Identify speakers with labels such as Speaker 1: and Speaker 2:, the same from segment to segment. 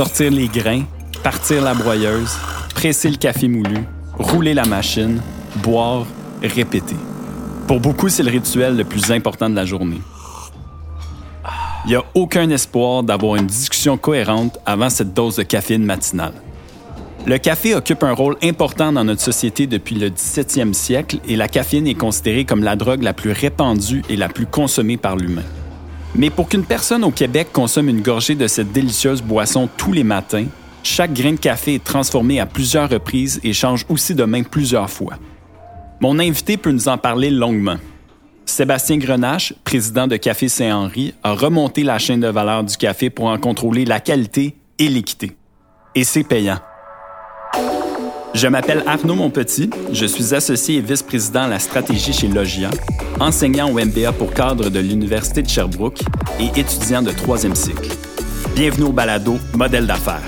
Speaker 1: Sortir les grains, partir la broyeuse, presser le café moulu, rouler la machine, boire, répéter. Pour beaucoup, c'est le rituel le plus important de la journée. Il n'y a aucun espoir d'avoir une discussion cohérente avant cette dose de caféine matinale. Le café occupe un rôle important dans notre société depuis le 17e siècle et la caféine est considérée comme la drogue la plus répandue et la plus consommée par l'humain. Mais pour qu'une personne au Québec consomme une gorgée de cette délicieuse boisson tous les matins, chaque grain de café est transformé à plusieurs reprises et change aussi de main plusieurs fois. Mon invité peut nous en parler longuement. Sébastien Grenache, président de Café Saint-Henri, a remonté la chaîne de valeur du café pour en contrôler la qualité et l'équité. Et c'est payant. Je m'appelle Arnaud Monpetit, je suis associé et vice-président à la stratégie chez Logia, enseignant au MBA pour cadre de l'Université de Sherbrooke et étudiant de troisième cycle. Bienvenue au balado Modèle d'affaires.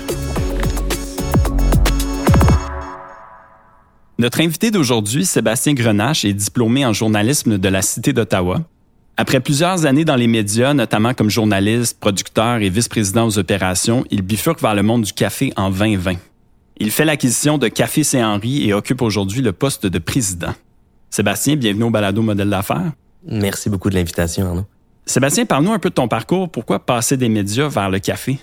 Speaker 1: Notre invité d'aujourd'hui, Sébastien Grenache, est diplômé en journalisme de la Cité d'Ottawa. Après plusieurs années dans les médias, notamment comme journaliste, producteur et vice-président aux opérations, il bifurque vers le monde du café en 2020. Il fait l'acquisition de Café Saint-Henri et occupe aujourd'hui le poste de président. Sébastien, bienvenue au Balado Modèle d'affaires.
Speaker 2: Merci beaucoup de l'invitation, Arnaud.
Speaker 1: Sébastien, parle-nous un peu de ton parcours. Pourquoi passer des médias vers le café?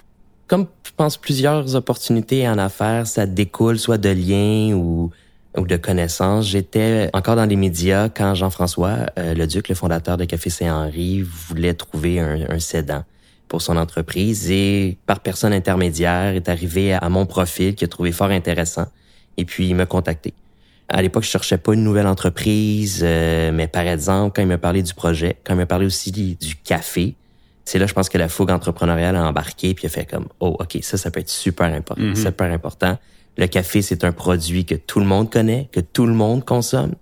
Speaker 2: Comme je pense plusieurs opportunités en affaires, ça découle soit de liens ou ou de connaissances. J'étais encore dans les médias quand Jean-François euh, le Duc, le fondateur de Café Saint-Henri, voulait trouver un, un cédant pour son entreprise et par personne intermédiaire est arrivé à mon profil qui a trouvé fort intéressant et puis il m'a contacté. À l'époque, je cherchais pas une nouvelle entreprise, euh, mais par exemple, quand il m'a parlé du projet, quand il m'a parlé aussi du café, c'est là, je pense que la fougue entrepreneuriale a embarqué puis a fait comme, oh, ok, ça, ça peut être super important, mm-hmm. super important. Le café, c'est un produit que tout le monde connaît, que tout le monde consomme.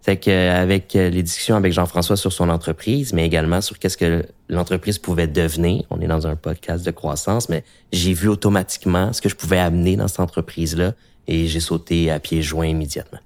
Speaker 2: C'est qu'avec euh, les discussions avec Jean-François sur son entreprise, mais également sur qu'est-ce que l'entreprise pouvait devenir, on est dans un podcast de croissance, mais j'ai vu automatiquement ce que je pouvais amener dans cette entreprise-là et j'ai sauté à pieds joints immédiatement.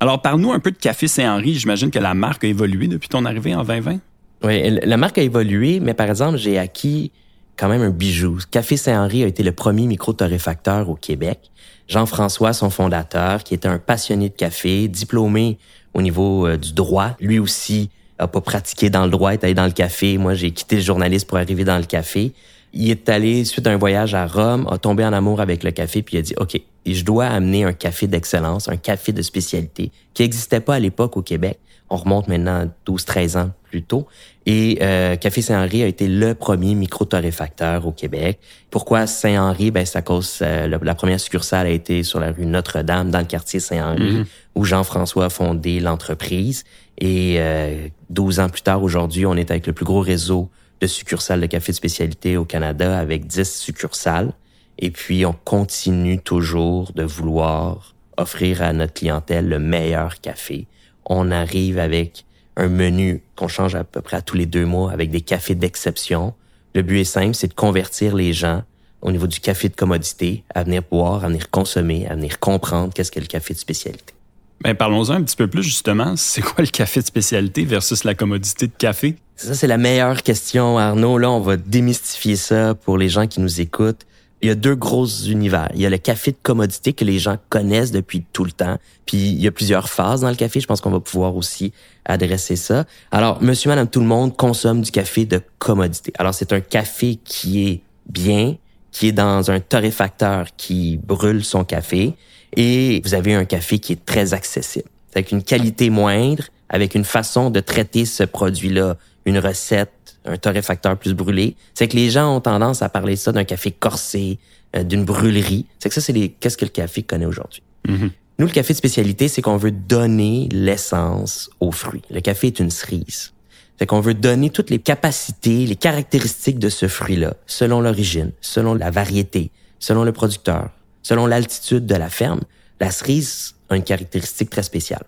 Speaker 1: Alors, parle-nous un peu de Café Saint-Henri. J'imagine que la marque a évolué depuis ton arrivée en 2020.
Speaker 2: Oui, la marque a évolué, mais par exemple, j'ai acquis quand même un bijou. Café Saint-Henri a été le premier micro-torréfacteur au Québec. Jean-François, son fondateur, qui était un passionné de café, diplômé au niveau euh, du droit, lui aussi a pas pratiqué dans le droit, est allé dans le café. Moi, j'ai quitté le journaliste pour arriver dans le café. Il est allé, suite à un voyage à Rome, a tombé en amour avec le café, puis a dit, OK, je dois amener un café d'excellence, un café de spécialité, qui n'existait pas à l'époque au Québec. On remonte maintenant 12-13 ans plus tôt. Et euh, Café Saint-Henri a été le premier micro-torréfacteur au Québec. Pourquoi Saint-Henri? Ben, c'est à cause euh, la, première succursale a été sur la rue Notre-Dame, dans le quartier Saint-Henri, mhm. où Jean-François a fondé l'entreprise. Et euh, 12 ans plus tard, aujourd'hui, on est avec le plus gros réseau de succursales de café de spécialité au Canada, avec 10 succursales. Et puis, on continue toujours de vouloir offrir à notre clientèle le meilleur café. On arrive avec un menu qu'on change à peu près à tous les deux mois avec des cafés d'exception. Le but est simple, c'est de convertir les gens au niveau du café de commodité à venir boire, à venir consommer, à venir comprendre qu'est-ce qu'est le café de spécialité.
Speaker 1: Ben, parlons-en un petit peu plus justement. C'est quoi le café de spécialité versus la commodité de café?
Speaker 2: Ça, c'est la meilleure question, Arnaud. Là, on va démystifier ça pour les gens qui nous écoutent il y a deux gros univers. Il y a le café de commodité que les gens connaissent depuis tout le temps. Puis il y a plusieurs phases dans le café. Je pense qu'on va pouvoir aussi adresser ça. Alors, monsieur, madame, tout le monde consomme du café de commodité. Alors, c'est un café qui est bien, qui est dans un torréfacteur qui brûle son café. Et vous avez un café qui est très accessible. Avec une qualité moindre, avec une façon de traiter ce produit-là, une recette un torréfacteur plus brûlé. C'est que les gens ont tendance à parler ça d'un café corsé, euh, d'une brûlerie. C'est que ça, c'est les qu'est-ce que le café connaît aujourd'hui? Mm-hmm. Nous, le café de spécialité, c'est qu'on veut donner l'essence aux fruits. Le café est une cerise. C'est qu'on veut donner toutes les capacités, les caractéristiques de ce fruit-là, selon l'origine, selon la variété, selon le producteur, selon l'altitude de la ferme. La cerise a une caractéristique très spéciale.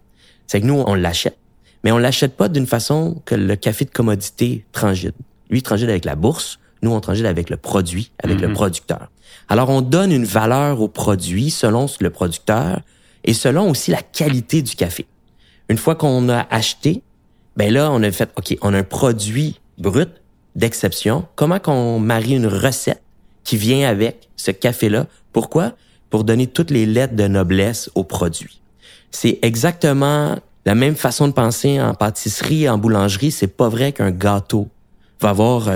Speaker 2: C'est que nous, on l'achète, mais on l'achète pas d'une façon que le café de commodité transite. Lui, il transite avec la bourse. Nous, on transite avec le produit, avec le mhm. producteur. Alors, on donne une valeur au produit selon le producteur et selon aussi la qualité du café. Une fois qu'on a acheté, ben là, on a fait, OK, on a un produit brut d'exception. Comment qu'on marie une recette qui vient avec ce café-là? Pourquoi? Pour donner toutes les lettres de noblesse au produit. C'est exactement la même façon de penser en pâtisserie, en boulangerie. C'est pas vrai qu'un gâteau va avoir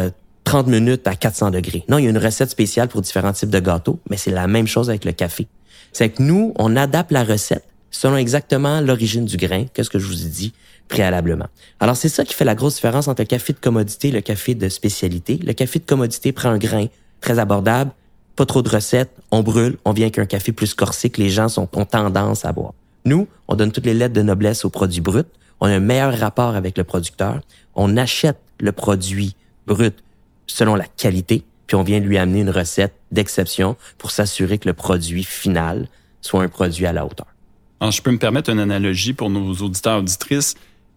Speaker 2: 30 euh, minutes à 400 degrés. Non, il y a une recette spéciale pour différents types de gâteaux, mais c'est la même chose avec le café. C'est que nous, on adapte la recette selon exactement l'origine du grain, qu'est-ce que je vous ai dit préalablement. Alors c'est ça qui fait la grosse différence entre le café de commodité et le café de spécialité. Le café de commodité prend un grain très abordable, pas trop de recettes, on brûle, on vient qu'un café plus corsé que les gens sont, ont tendance à boire. Nous, on donne toutes les lettres de noblesse aux produits bruts, on a un meilleur rapport avec le producteur, on achète le produit brut selon la qualité, puis on vient lui amener une recette d'exception pour s'assurer que le produit final soit un produit à la hauteur.
Speaker 1: Alors, je peux me permettre une analogie pour nos auditeurs auditrices.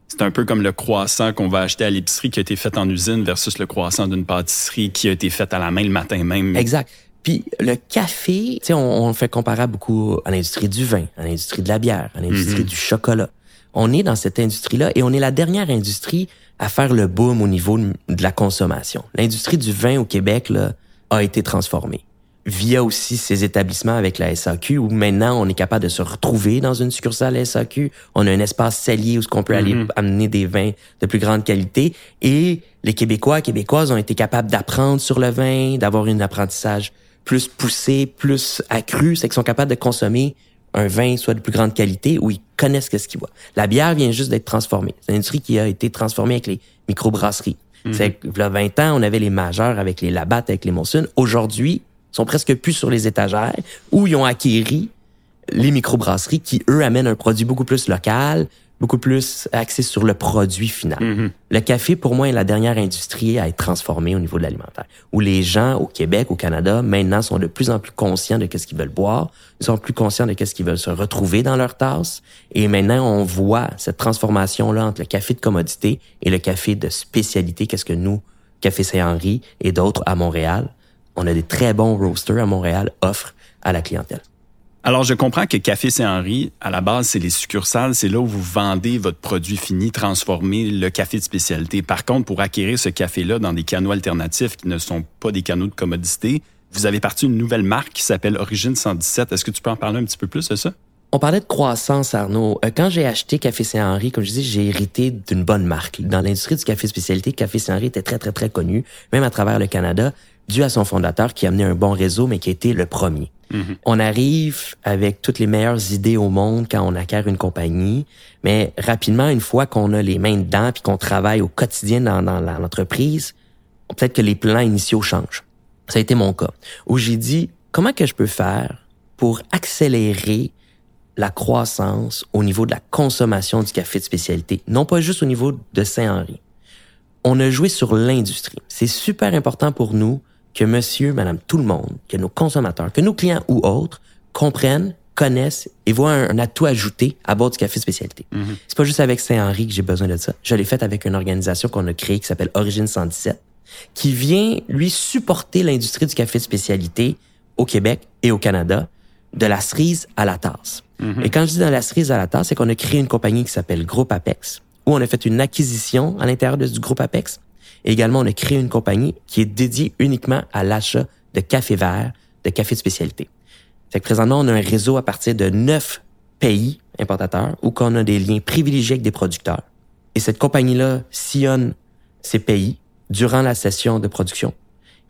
Speaker 1: C'est un peu comme le croissant qu'on va acheter à l'épicerie qui a été fait en usine versus le croissant d'une pâtisserie qui a été fait à la main le matin même.
Speaker 2: Exact. Puis le café, tu sais, on, fait comparer beaucoup à l'industrie du vin, à l'industrie de la bière, à l'industrie mhm. du chocolat. On est dans cette industrie-là et on est la dernière industrie à faire le boom au niveau de la consommation. L'industrie du vin au Québec là, a été transformée via aussi ces établissements avec la SAQ où maintenant on est capable de se retrouver dans une succursale SAQ. On a un espace salier où ce qu'on peut aller mhm. amener des vins de plus grande qualité et les Québécois, Québécoises ont été capables d'apprendre sur le vin, d'avoir un apprentissage plus poussé, plus accru, c'est qu'ils sont capables de consommer un vin soit de plus grande qualité où ils connaissent ce qu'ils voient. La bière vient juste d'être transformée. C'est une industrie qui a été transformée avec les microbrasseries. Mhm. C'est que, il y a 20 ans, on avait les majeurs avec les Labatt, avec les Monsun. Aujourd'hui, sont presque plus sur les étagères, où ils ont acquéri les microbrasseries qui, eux, amènent un produit beaucoup plus local, beaucoup plus axé sur le produit final. Mm-hmm. Le café, pour moi, est la dernière industrie à être transformée au niveau de l'alimentaire, où les gens au Québec, au Canada, maintenant sont de plus en plus conscients de qu'est-ce qu'ils veulent boire, ils sont plus conscients de qu'est-ce qu'ils veulent se retrouver dans leur tasse, et maintenant on voit cette transformation-là entre le café de commodité et le café de spécialité, qu'est-ce que nous, Café Saint-Henri et d'autres à Montréal, on a des très bons roasters à Montréal, offrent à la clientèle.
Speaker 1: Alors, je comprends que Café Saint-Henri, à la base, c'est les succursales, c'est là où vous vendez votre produit fini, transformé, le café de spécialité. Par contre, pour acquérir ce café-là dans des canaux alternatifs qui ne sont pas des canaux de commodité, vous avez parti une nouvelle marque qui s'appelle Origine 117. Est-ce que tu peux en parler un petit peu plus de ça?
Speaker 2: On parlait de croissance, Arnaud. Euh, quand j'ai acheté Café Saint-Henri, comme je disais, j'ai hérité d'une bonne marque. Dans l'industrie du café spécialité, Café Saint-Henri était très, très, très connu, même à travers le Canada dû à son fondateur qui a amené un bon réseau, mais qui a été le premier. Mhm. On arrive avec toutes les meilleures idées au monde quand on acquiert une compagnie, mais rapidement, une fois qu'on a les mains dedans puis qu'on travaille au quotidien dans, dans l'entreprise, peut-être que les plans initiaux changent. Ça a été mon cas, où j'ai dit, comment que je peux faire pour accélérer la croissance au niveau de la consommation du café de spécialité, non pas juste au niveau de Saint-Henri. On a joué sur l'industrie. C'est super important pour nous que monsieur, madame, tout le monde, que nos consommateurs, que nos clients ou autres comprennent, connaissent et voient un, atout ajouté à bord du café spécialité. Mm-hmm. C'est pas juste avec Saint-Henri que j'ai besoin de ça. Je l'ai fait avec une organisation qu'on a créée qui s'appelle Origine 117, qui vient, lui, supporter l'industrie du café spécialité au Québec et au Canada, de la cerise à la tasse. Mm-hmm. Et quand je dis de la cerise à la tasse, c'est qu'on a créé une compagnie qui s'appelle Groupe Apex, où on a fait une acquisition à l'intérieur du groupe Apex également, on a créé une compagnie qui est dédiée uniquement à l'achat de café vert, de café de spécialité. C'est que présentement, on a un réseau à partir de neuf pays importateurs où on a des liens privilégiés avec des producteurs. Et cette compagnie-là sillonne ces pays durant la session de production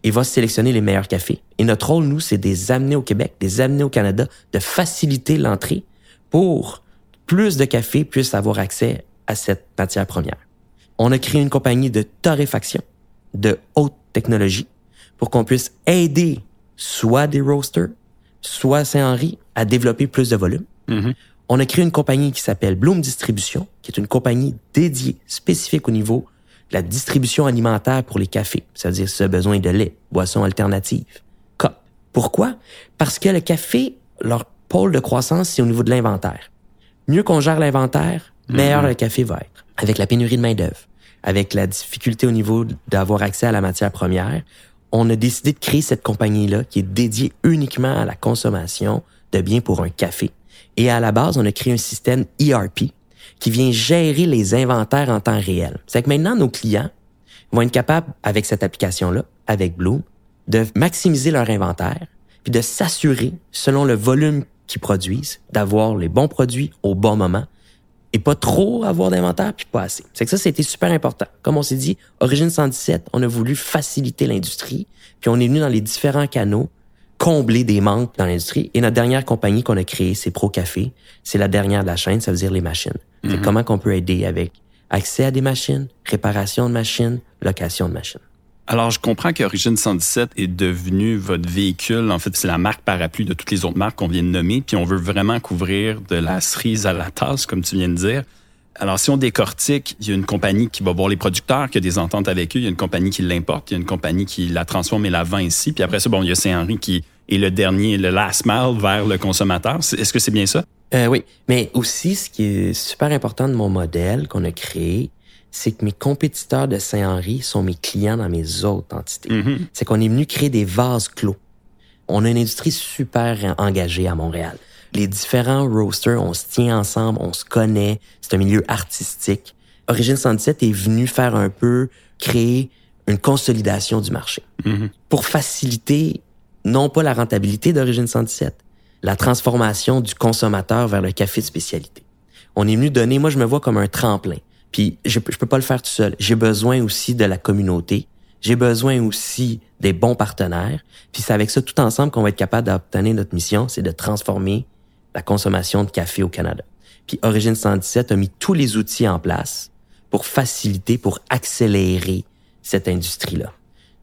Speaker 2: et va sélectionner les meilleurs cafés. Et notre rôle, nous, c'est de les amener au Québec, de amener au Canada, de faciliter l'entrée pour plus de cafés puissent avoir accès à cette matière première on a créé une compagnie de torréfaction de haute technologie pour qu'on puisse aider soit des roasters, soit Saint-Henri à développer plus de volume. Mm-hmm. On a créé une compagnie qui s'appelle Bloom Distribution, qui est une compagnie dédiée, spécifique au niveau de la distribution alimentaire pour les cafés, c'est-à-dire ce besoin de lait, boissons alternatives. Pourquoi? Parce que le café, leur pôle de croissance, c'est au niveau de l'inventaire. Mieux qu'on gère l'inventaire, meilleur mm-hmm. le café va être avec la pénurie de main-d'œuvre, avec la difficulté au niveau d'avoir accès à la matière première, on a décidé de créer cette compagnie-là qui est dédiée uniquement à la consommation de biens pour un café. Et à la base, on a créé un système ERP qui vient gérer les inventaires en temps réel. C'est que maintenant, nos clients vont être capables, avec cette application-là, avec Bloom, de maximiser leur inventaire, puis de s'assurer, selon le volume qu'ils produisent, d'avoir les bons produits au bon moment et pas trop avoir d'inventaire puis pas assez. C'est que ça, c'était super important. Comme on s'est dit, Origine 117, on a voulu faciliter l'industrie, puis on est venu dans les différents canaux combler des manques dans l'industrie. Et notre dernière compagnie qu'on a créée, c'est Pro Café. C'est la dernière de la chaîne, ça veut dire les machines. C'est mhm. comment qu'on peut aider avec accès à des machines, réparation de machines, location de machines.
Speaker 1: Alors, je comprends qu'Origine 117 est devenu votre véhicule. En fait, c'est la marque parapluie de toutes les autres marques qu'on vient de nommer. Puis on veut vraiment couvrir de la cerise à la tasse, comme tu viens de dire. Alors, si on décortique, il y a une compagnie qui va voir les producteurs, qui a des ententes avec eux. Il y a une compagnie qui l'importe. Il y a une compagnie qui la transforme et la vend ici. Puis après ça, bon, il y a Saint-Henri qui est le dernier, le last mile vers le consommateur. Est-ce que c'est bien ça?
Speaker 2: Euh, oui. Mais aussi, ce qui est super important de mon modèle qu'on a créé, c'est que mes compétiteurs de Saint-Henri sont mes clients dans mes autres entités. Mm-hmm. C'est qu'on est venu créer des vases clos. On a une industrie super engagée à Montréal. Les différents roasters, on se tient ensemble, on se connaît, c'est un milieu artistique. Origine 117 est venu faire un peu créer une consolidation du marché mm-hmm. pour faciliter non pas la rentabilité d'Origine 117, la transformation du consommateur vers le café de spécialité. On est venu donner, moi je me vois comme un tremplin. Puis je, je peux pas le faire tout seul. J'ai besoin aussi de la communauté. J'ai besoin aussi des bons partenaires. Puis c'est avec ça tout ensemble qu'on va être capable d'obtenir notre mission, c'est de transformer la consommation de café au Canada. Puis Origine 117 a mis tous les outils en place pour faciliter, pour accélérer cette industrie-là.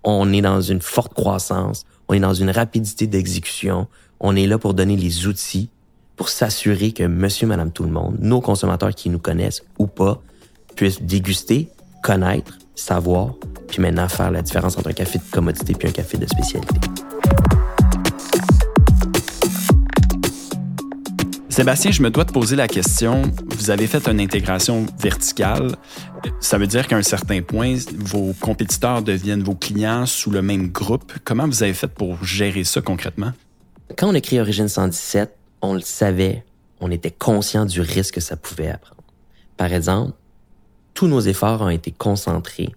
Speaker 2: On est dans une forte croissance, on est dans une rapidité d'exécution, on est là pour donner les outils pour s'assurer que monsieur, madame, tout le monde, nos consommateurs qui nous connaissent ou pas, puissent déguster, connaître, savoir, puis maintenant faire la différence entre un café de commodité puis un café de spécialité.
Speaker 1: Sébastien, je me dois te poser la question. Vous avez fait une intégration verticale. Ça veut dire qu'à un certain point, vos compétiteurs deviennent vos clients sous le même groupe. Comment vous avez fait pour gérer ça concrètement?
Speaker 2: Quand on a créé Origine 117, on le savait, on était conscient du risque que ça pouvait apprendre. Par exemple, tous nos efforts ont été concentrés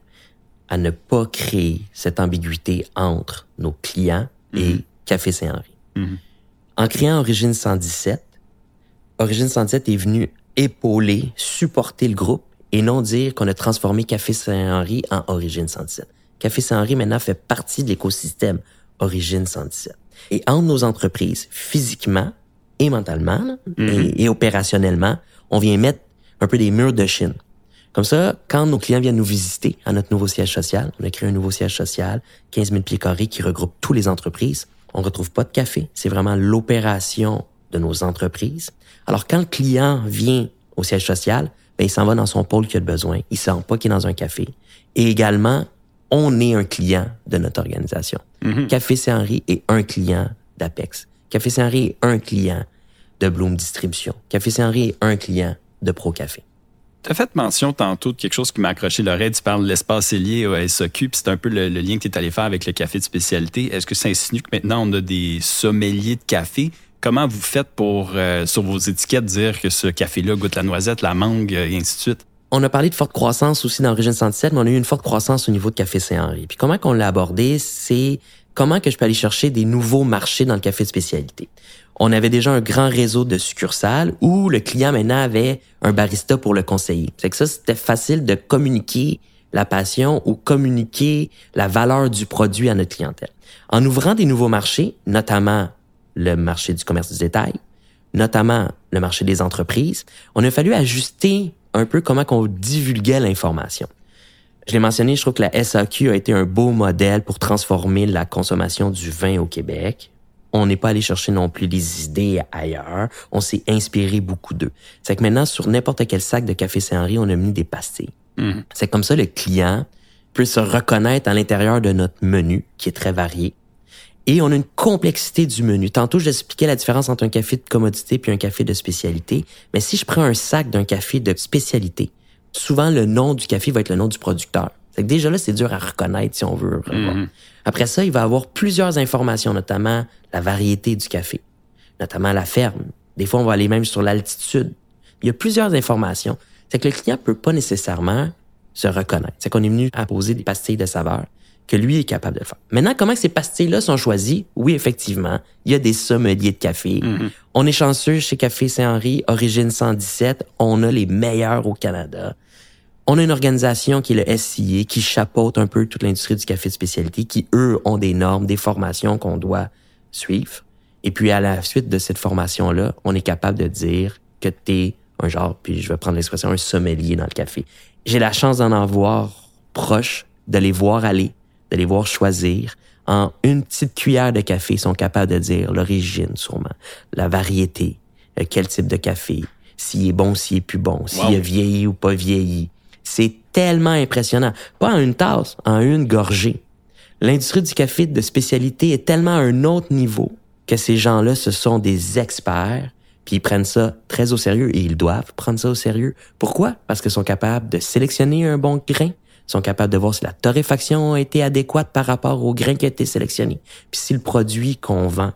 Speaker 2: à ne pas créer cette ambiguïté entre nos clients et mhm. Café Saint-Henri. Mhm. En créant Origine 117, Origine 117 est venu épauler, supporter le groupe et non dire qu'on a transformé Café Saint-Henri en Origine 117. Café Saint-Henri maintenant fait partie de l'écosystème Origine 117. Et entre nos entreprises, physiquement et mentalement mhm. et opérationnellement, on vient mettre un peu des murs de Chine. Comme ça, quand nos clients viennent nous visiter à notre nouveau siège social, on a créé un nouveau siège social, 15 000 pieds carrés qui regroupe toutes les entreprises. On retrouve pas de café. C'est vraiment l'opération de nos entreprises. Alors, quand le client vient au siège social, ben, il s'en va dans son pôle qu'il a besoin. Il sent pas qu'il est dans un café. Et également, on est un client de notre organisation. Mm-hmm. Café Saint-Henri est un client d'Apex. Café Saint-Henri est un client de Bloom Distribution. Café Saint-Henri est un client de Pro Café.
Speaker 1: Tu as fait mention tantôt de quelque chose qui m'a accroché l'oreille. Tu parles de l'espace lié au SOQ, puis c'est un peu le, lien que tu es allé faire avec le café de spécialité. Est-ce que ça insinue que maintenant on a des sommeliers de café? Comment vous faites pour, euh, sur vos étiquettes, dire que ce café-là goûte la noisette, la mangue, euh, et ainsi de suite?
Speaker 2: On a parlé de forte croissance aussi dans Régine 117, mais on a eu une forte croissance au niveau de Café Saint-Henri. Puis comment qu'on l'a abordé, c'est comment que je peux aller chercher des nouveaux marchés dans le café de spécialité on avait déjà un grand réseau de succursales où le client maintenant avait un barista pour le conseiller. C'est que ça, c'était facile de communiquer la passion ou communiquer la valeur du produit à notre clientèle. En ouvrant des nouveaux marchés, notamment le marché du commerce du détail, notamment le marché des entreprises, on a fallu ajuster un peu comment qu'on divulguait l'information. Je l'ai mentionné, je trouve que la SAQ a été un beau modèle pour transformer la consommation du vin au Québec on n'est pas allé chercher non plus des idées ailleurs. On s'est inspiré beaucoup d'eux. C'est que maintenant, sur n'importe quel sac de café Saint-Henri, on a mis des pastilles. Mhm. C'est comme ça le client peut se reconnaître à l'intérieur de notre menu, qui est très varié. Et on a une complexité du menu. Tantôt, j'expliquais la différence entre un café de commodité puis un café de spécialité. Mais si je prends un sac d'un café de spécialité, souvent le nom du café va être le nom du producteur. C'est que déjà là, c'est dur à reconnaître si on veut. Après ça, il va avoir plusieurs informations, notamment la variété du café, notamment la ferme. Des fois, on va aller même sur l'altitude. Il y a plusieurs informations. C'est que le client peut pas nécessairement se reconnaître. C'est qu'on est venu à poser des pastilles de saveur que lui est capable de faire. Maintenant, comment ces pastilles-là sont choisies? Oui, effectivement, il y a des sommeliers de café.
Speaker 1: Mhm.
Speaker 2: On est chanceux chez Café Saint-Henri, Origine 117. On a les meilleurs au Canada. On a une organisation qui est le SCA, qui chapeaute un peu toute l'industrie du café de spécialité, qui, eux, ont des normes, des formations qu'on doit suivre. Et puis, à la suite de cette formation-là, on est capable de dire que t'es un genre, puis je vais prendre l'expression, un sommelier dans le café. J'ai la chance d'en avoir proche, de les voir aller, de les voir choisir. En une petite cuillère de café, ils sont capables de dire l'origine, sûrement, la variété, euh, quel type de café, s'il est bon, s'il est plus bon, s'il
Speaker 1: Wow.
Speaker 2: a vieilli ou pas vieilli. C'est tellement impressionnant. Pas en une tasse, en une gorgée. L'industrie du café de spécialité est tellement à un autre niveau que ces gens-là, ce sont des experts, puis ils prennent ça très au sérieux et ils doivent prendre ça au sérieux. Pourquoi? Parce qu'ils sont capables de sélectionner un bon grain, sont capables de voir si la torréfaction a été adéquate par rapport au grain qui a été sélectionné. Puis si le produit qu'on vend,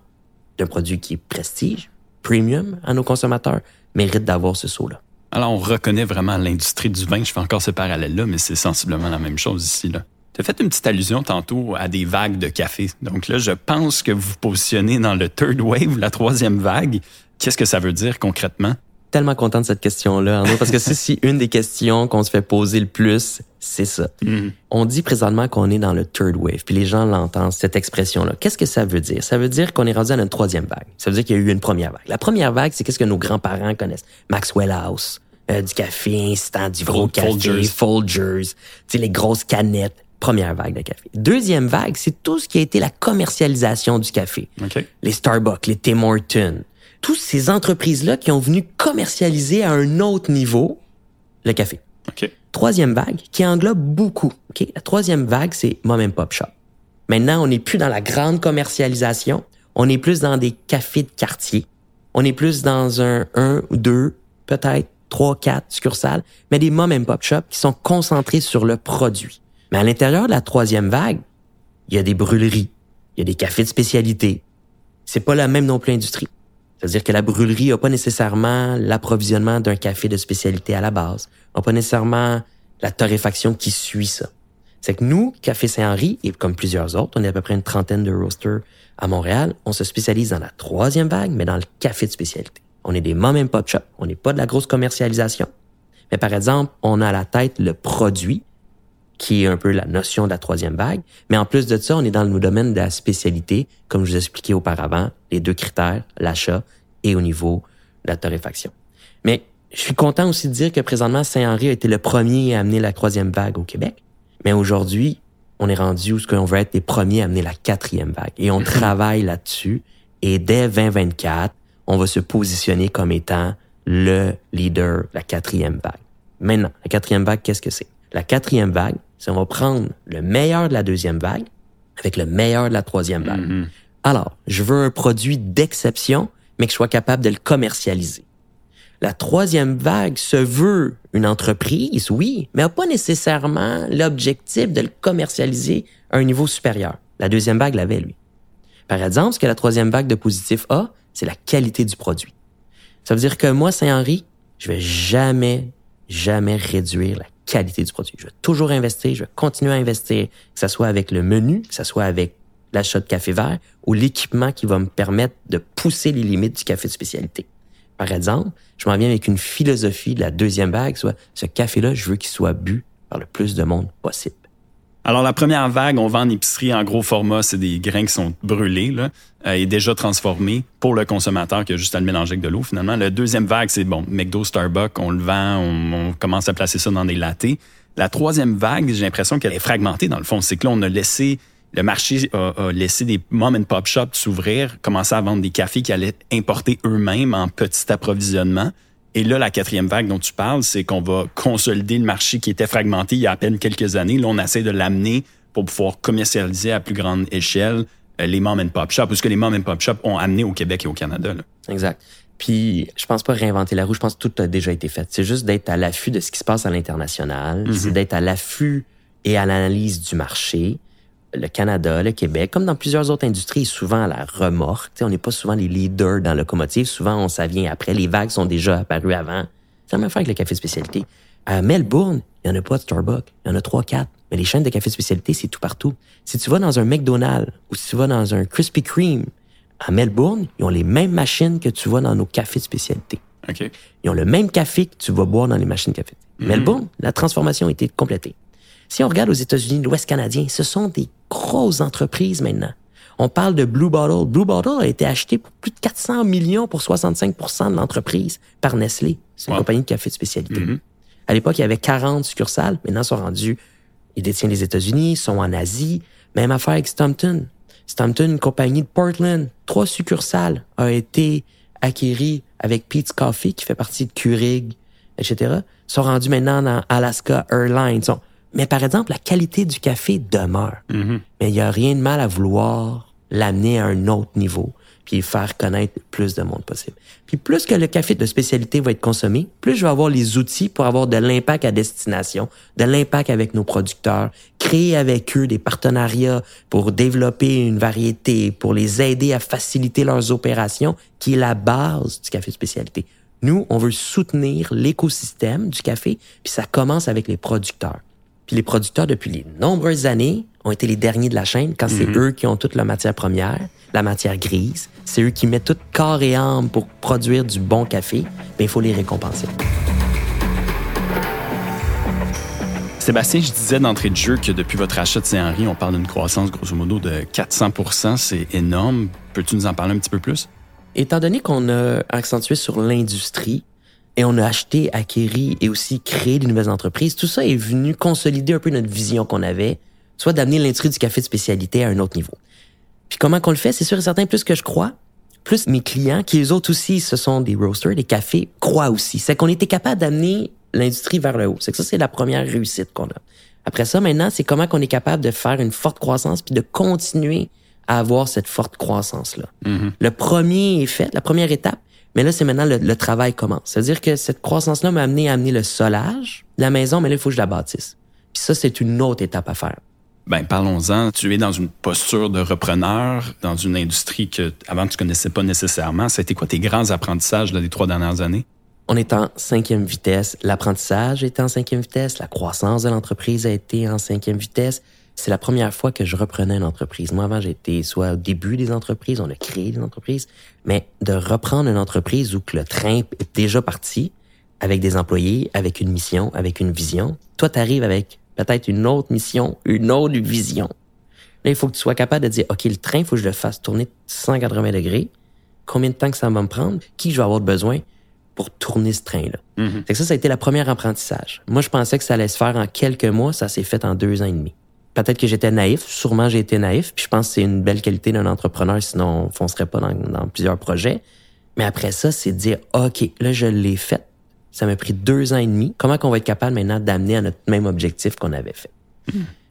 Speaker 2: d'un produit qui est prestige, premium à nos consommateurs, mérite d'avoir ce saut-là.
Speaker 1: Alors, on reconnaît vraiment l'industrie du vin. Je fais encore ce parallèle-là, mais c'est sensiblement la même chose ici. Là. Tu as fait une petite allusion tantôt à des vagues de café. Donc là, je pense que vous vous positionnez dans le third wave, la troisième vague. Qu'est-ce que ça veut dire concrètement?
Speaker 2: Tellement content de cette question-là, Arnaud, parce que c'est si une des questions qu'on se fait poser le plus, c'est ça.
Speaker 1: Mhm.
Speaker 2: On dit présentement qu'on est dans le third wave, puis les gens l'entendent, cette expression-là. Qu'est-ce que ça veut dire? Ça veut dire qu'on est rendu à notre troisième vague. Ça veut dire qu'il y a eu une première vague. La première vague, c'est qu'est-ce que nos grands-parents connaissent? Maxwell House, euh, du café instant, du gros café,
Speaker 1: Folgers.
Speaker 2: Folgers, tu sais, les grosses canettes. Première vague de café. Deuxième vague, c'est tout ce qui a été la commercialisation du café
Speaker 1: OK.
Speaker 2: les Starbucks, les Tim Hortons, toutes ces entreprises-là qui ont venu commercialiser à un autre niveau le café. Troisième vague qui englobe beaucoup. La troisième vague, c'est mom and pop shop. Maintenant, on n'est plus dans la grande commercialisation. On est plus dans des cafés de quartier. On est plus dans un, un ou deux, peut-être trois, quatre succursales, mais des mom and pop shops qui sont concentrés sur le produit. Mais à l'intérieur de la troisième vague, il y a des brûleries, il y a des cafés de spécialité. C'est pas la même non plus industrie. C'est-à-dire que la brûlerie n'a pas nécessairement l'approvisionnement d'un café de spécialité à la base, n'a pas nécessairement la torréfaction qui suit ça. C'est que nous, Café Saint-Henri, et comme plusieurs autres, on est à peu près une trentaine de roasters à Montréal, on se spécialise dans la troisième vague, mais dans le café de spécialité. On est des mom and pop shop, on n'est pas de la grosse commercialisation. Mais par exemple, on a à la tête le produit, qui est un peu la notion de la troisième vague. Mais en plus de ça, on est dans le domaine de la spécialité, comme je vous expliquais auparavant, les deux critères, l'achat et au niveau de la torréfaction. Mais je suis content aussi de dire que présentement, Saint-Henri a été le premier à amener la troisième vague au Québec. Mais aujourd'hui, on est rendu où ce qu'on veut être les premiers à amener la quatrième vague. Et on travaille là-dessus. Et dès 2024, on va se positionner comme étant le leader de la quatrième vague. Maintenant, la quatrième vague, qu'est-ce que c'est? La quatrième vague, c'est on va prendre le meilleur de la deuxième vague avec le meilleur de la troisième vague.
Speaker 1: Mhm.
Speaker 2: Alors, je veux un produit d'exception, mais que je sois capable de le commercialiser. La troisième vague se veut une entreprise, oui, mais n'a pas nécessairement l'objectif de le commercialiser à un niveau supérieur. La deuxième vague l'avait, lui. Par exemple, ce que la troisième vague de positif a, c'est la qualité du produit. Ça veut dire que moi, Saint-Henri, je vais jamais, jamais réduire la qualité du produit. Je vais toujours investir, je vais continuer à investir, que ce soit avec le menu, que ce soit avec l'achat de café vert ou l'équipement qui va me permettre de pousser les limites du café de spécialité. Par exemple, je m'en viens avec une philosophie de la deuxième vague, soit ce café-là, je veux qu'il soit bu par le plus de monde possible.
Speaker 1: Alors, la première vague, on vend en épicerie en gros format, c'est des grains qui sont brûlés là, euh, et déjà transformés pour le consommateur qui a juste à le mélanger avec de l'eau finalement. La deuxième vague, c'est bon, McDo, Starbucks, on le vend, on, on commence à placer ça dans des lattés. La troisième vague, j'ai l'impression qu'elle est fragmentée dans le fond. C'est que là, on a laissé, le marché a, a laissé des mom and pop shops s'ouvrir, commencer à vendre des cafés qui allaient importer eux-mêmes en petit approvisionnement. Et là, la quatrième vague dont tu parles, c'est qu'on va consolider le marché qui était fragmenté il y a à peine quelques années. Là, on essaie de l'amener pour pouvoir commercialiser à plus grande échelle euh, les mom and pop shops, parce que les mom and pop shops ont amené au Québec et au Canada. là.
Speaker 2: Exact. Puis, je pense pas réinventer la roue. Je pense que tout a déjà été fait. C'est juste d'être à l'affût de ce qui se passe à l'international. C'est d'être à l'affût et à l'analyse du marché. Le Canada, le Québec, comme dans plusieurs autres industries, souvent à la remorque. On n'est pas souvent les leaders dans l'automotive. Souvent, on ça vient après. Les vagues sont déjà apparues avant. C'est la même affaire avec le café de spécialité. À Melbourne, il n'y en a pas de Starbucks. Il y en a trois, quatre. Mais les chaînes de café spécialité, c'est tout partout. Si tu vas dans un McDonald's ou si tu vas dans un Krispy Kreme à Melbourne, ils ont les mêmes machines que tu vois dans nos cafés de spécialité.
Speaker 1: OK.
Speaker 2: Ils ont le même café que tu vas boire dans les machines café. Melbourne, la transformation a été complétée. Si on regarde aux États-Unis, l'Ouest canadien, ce sont des grosses entreprises maintenant. On parle de Blue Bottle. Blue Bottle a été acheté pour plus de 400 millions pour 65% de l'entreprise par Nestlé. C'est une
Speaker 1: Wow.
Speaker 2: compagnie de café de spécialité. À l'époque, il y avait 40 succursales. Maintenant, ils sont rendus, ils détiennent les États-Unis, ils sont en Asie. Même affaire avec Stompton. Stompton, une compagnie de Portland, trois succursales, a été acquérie avec Pete's Coffee, qui fait partie de Keurig, etc. Ils sont rendus maintenant dans Alaska Airlines. Ils sont- Mais par exemple, la qualité du café demeure. Mais il n'y a rien de mal à vouloir l'amener à un autre niveau, puis le faire connaître le plus de monde possible. Puis plus que le café de spécialité va être consommé, plus je vais avoir les outils pour avoir de l'impact à destination, de l'impact avec nos producteurs, créer avec eux des partenariats pour développer une variété, pour les aider à faciliter leurs opérations, qui est la base du café de spécialité. Nous, on veut soutenir l'écosystème du café, puis ça commence avec les producteurs. Puis les producteurs, depuis les nombreuses années, ont été les derniers de la chaîne quand c'est eux qui ont toute la matière première, la matière grise. C'est eux qui mettent tout corps et âme pour produire du bon café. Mais il faut les récompenser.
Speaker 1: Sébastien, je disais d'entrée de jeu que depuis votre achat de Saint-Henri, on parle d'une croissance grosso modo de 400% C'est énorme. Peux-tu nous en parler un petit peu plus?
Speaker 2: Étant donné qu'on a accentué sur l'industrie et on a acheté, acquéri et aussi créé des nouvelles entreprises, tout ça est venu consolider un peu notre vision qu'on avait, soit d'amener l'industrie du café de spécialité à un autre niveau. Puis comment qu'on le fait, c'est sûr et certain, plus que je crois, plus mes clients, qui eux autres aussi, ce sont des roasters, des cafés, croient aussi. C'est qu'on était capable d'amener l'industrie vers le haut. C'est que ça, c'est la première réussite qu'on a. Après ça, maintenant, c'est comment qu'on est capable de faire une forte croissance puis de continuer à avoir cette forte croissance-là. Le premier est fait, la première étape, mais là, c'est maintenant le, le travail commence. C'est-à-dire que cette croissance-là m'a amené à amener le solage la maison, mais là, il faut que je la bâtisse. Puis ça, c'est une autre étape à faire.
Speaker 1: Ben, parlons-en. Tu es dans une posture de repreneur, dans une industrie que avant tu connaissais pas nécessairement. C'était quoi tes grands apprentissages là, des trois dernières années?
Speaker 2: On est en cinquième vitesse. L'apprentissage est en cinquième vitesse. La croissance de l'entreprise a été en cinquième vitesse. C'est la première fois que je reprenais une entreprise. Moi, avant, j'étais soit au début des entreprises, on a créé des entreprises, mais de reprendre une entreprise où que le train est déjà parti, avec des employés, avec une mission, avec une vision. Toi, t'arrives avec peut-être une autre mission, une autre vision. Là, il faut que tu sois capable de dire, OK, le train, il faut que je le fasse tourner 180 degrés. Combien de temps que ça va me prendre? Qui je vais avoir besoin pour tourner ce train-là? Fait que ça, ça a été la première apprentissage. Moi, je pensais que ça allait se faire en quelques mois. Ça s'est fait en deux ans et demi. Peut-être que j'étais naïf. Sûrement, j'ai été naïf. Puis je pense que c'est une belle qualité d'un entrepreneur, sinon on foncerait pas dans, dans plusieurs projets. Mais après ça, c'est de dire, OK, là, je l'ai fait. Ça m'a pris deux ans et demi. Comment qu'on va être capable maintenant d'amener à notre même objectif qu'on avait fait?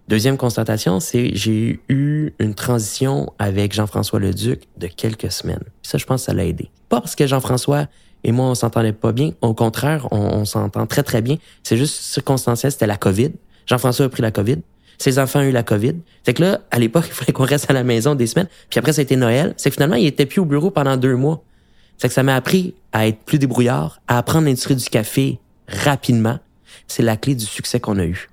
Speaker 2: Deuxième constatation, c'est j'ai eu une transition avec Jean-François Leduc de quelques semaines. Puis ça, je pense que ça l'a aidé. Pas parce que Jean-François et moi, on s'entendait pas bien. Au contraire, on, on s'entend très, très bien. C'est juste circonstanciel, c'était la COVID. Jean-François a pris la COVID. Ses enfants ont eu la COVID. Fait que là, à l'époque, il fallait qu'on reste à la maison des semaines. Puis après, ça a été Noël. C'est que finalement, il était plus au bureau pendant deux mois. C'est que ça m'a appris à être plus débrouillard, à apprendre l'industrie du café rapidement. C'est la clé du succès qu'on a eu.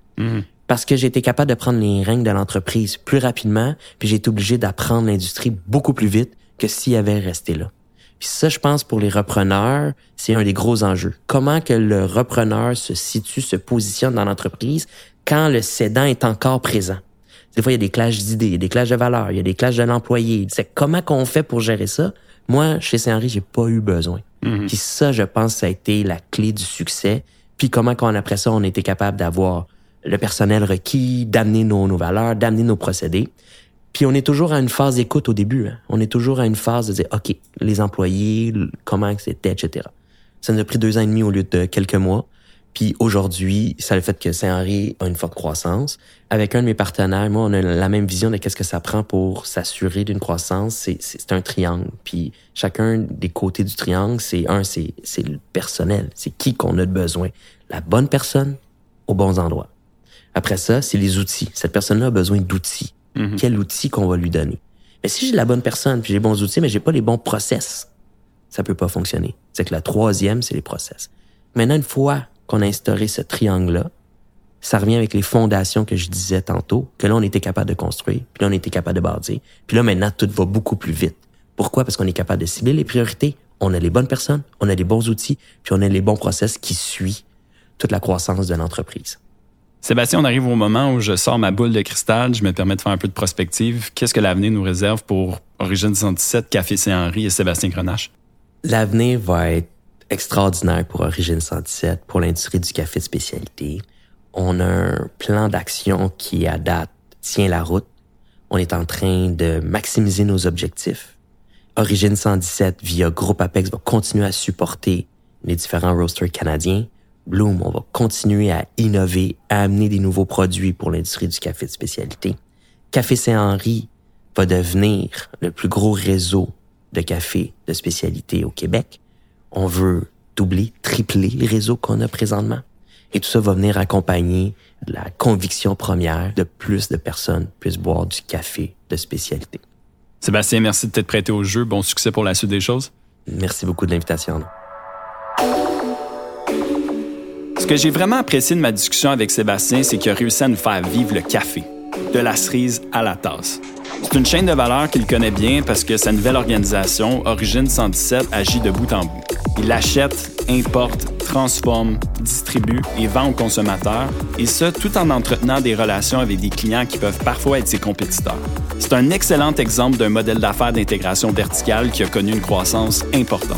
Speaker 2: Parce que j'ai été capable de prendre les règnes de l'entreprise plus rapidement, puis j'ai été obligé d'apprendre l'industrie beaucoup plus vite que s'il avait resté là. Puis ça, je pense, pour les repreneurs, c'est un des gros enjeux. Comment que le repreneur se situe, se positionne dans l'entreprise quand le cédant est encore présent. Des fois, il y a des clashs d'idées, il y a des clashs de valeurs, il y a des clashs de l'employé. C'est comment qu'on fait pour gérer ça? Moi, chez Saint-Henri, j'ai pas eu besoin. Puis ça, je pense, ça a été la clé du succès. Puis comment qu'on, après ça, on a été capable d'avoir le personnel requis, d'amener nos, nos valeurs, d'amener nos procédés. Puis on est toujours à une phase d'écoute au début. hein. On est toujours à une phase de dire, OK, les employés, comment c'était, etc. Ça nous a pris deux ans et demi au lieu de quelques mois. Puis aujourd'hui, ça le fait que Saint-Henri a une forte croissance. Avec un de mes partenaires, moi, on a la même vision de qu'est-ce que ça prend pour s'assurer d'une croissance. C'est, un triangle. Puis chacun des côtés du triangle, c'est un, c'est, le personnel. C'est qui qu'on a de besoin. La bonne personne aux bons endroits. Après ça, c'est les outils. Cette personne-là a besoin d'outils. Quel outil qu'on va lui donner? Mais si j'ai la bonne personne, puis j'ai les bons outils, mais j'ai pas les bons process, ça peut pas fonctionner. C'est que la troisième, c'est les process. Maintenant, une fois qu'on a instauré ce triangle-là, ça revient avec les fondations que je disais tantôt, que là, on était capable de construire, puis là, on était capable de bâtir. Puis là, maintenant, tout va beaucoup plus vite. Pourquoi? Parce qu'on est capable de cibler les priorités, on a les bonnes personnes, on a les bons outils, puis on a les bons process qui suivent toute la croissance de l'entreprise.
Speaker 1: Sébastien, on arrive au moment où je sors ma boule de cristal, je me permets de faire un peu de prospective. Qu'est-ce que l'avenir nous réserve pour Origine 117, Café Saint-Henri et Sébastien Grenache?
Speaker 2: L'avenir va être extraordinaire pour Origine 117, pour l'industrie du café de spécialité. On a un plan d'action qui, à date, tient la route. On est en train de maximiser nos objectifs. Origine 117, via Groupe Apex, va continuer à supporter les différents roasters canadiens. Bloom, on va continuer à innover, à amener des nouveaux produits pour l'industrie du café de spécialité. Café Saint-Henri va devenir le plus gros réseau de café de spécialité au Québec. On veut doubler, tripler les réseaux qu'on a présentement. Et tout ça va venir accompagner la conviction première de plus de personnes puissent boire du café de spécialité.
Speaker 1: Sébastien, merci de t'être prêté au jeu. Bon succès pour la suite des choses.
Speaker 2: Merci beaucoup de l'invitation.
Speaker 1: Ce que j'ai vraiment apprécié de ma discussion avec Sébastien, c'est qu'il a réussi à nous faire vivre le café, de la cerise à la tasse. C'est une chaîne de valeur qu'il connaît bien parce que sa nouvelle organisation, Origine 117, agit de bout en bout. Il achète, importe, transforme, distribue et vend aux consommateurs, et ce, tout en entretenant des relations avec des clients qui peuvent parfois être ses compétiteurs. C'est un excellent exemple d'un modèle d'affaires d'intégration verticale qui a connu une croissance importante.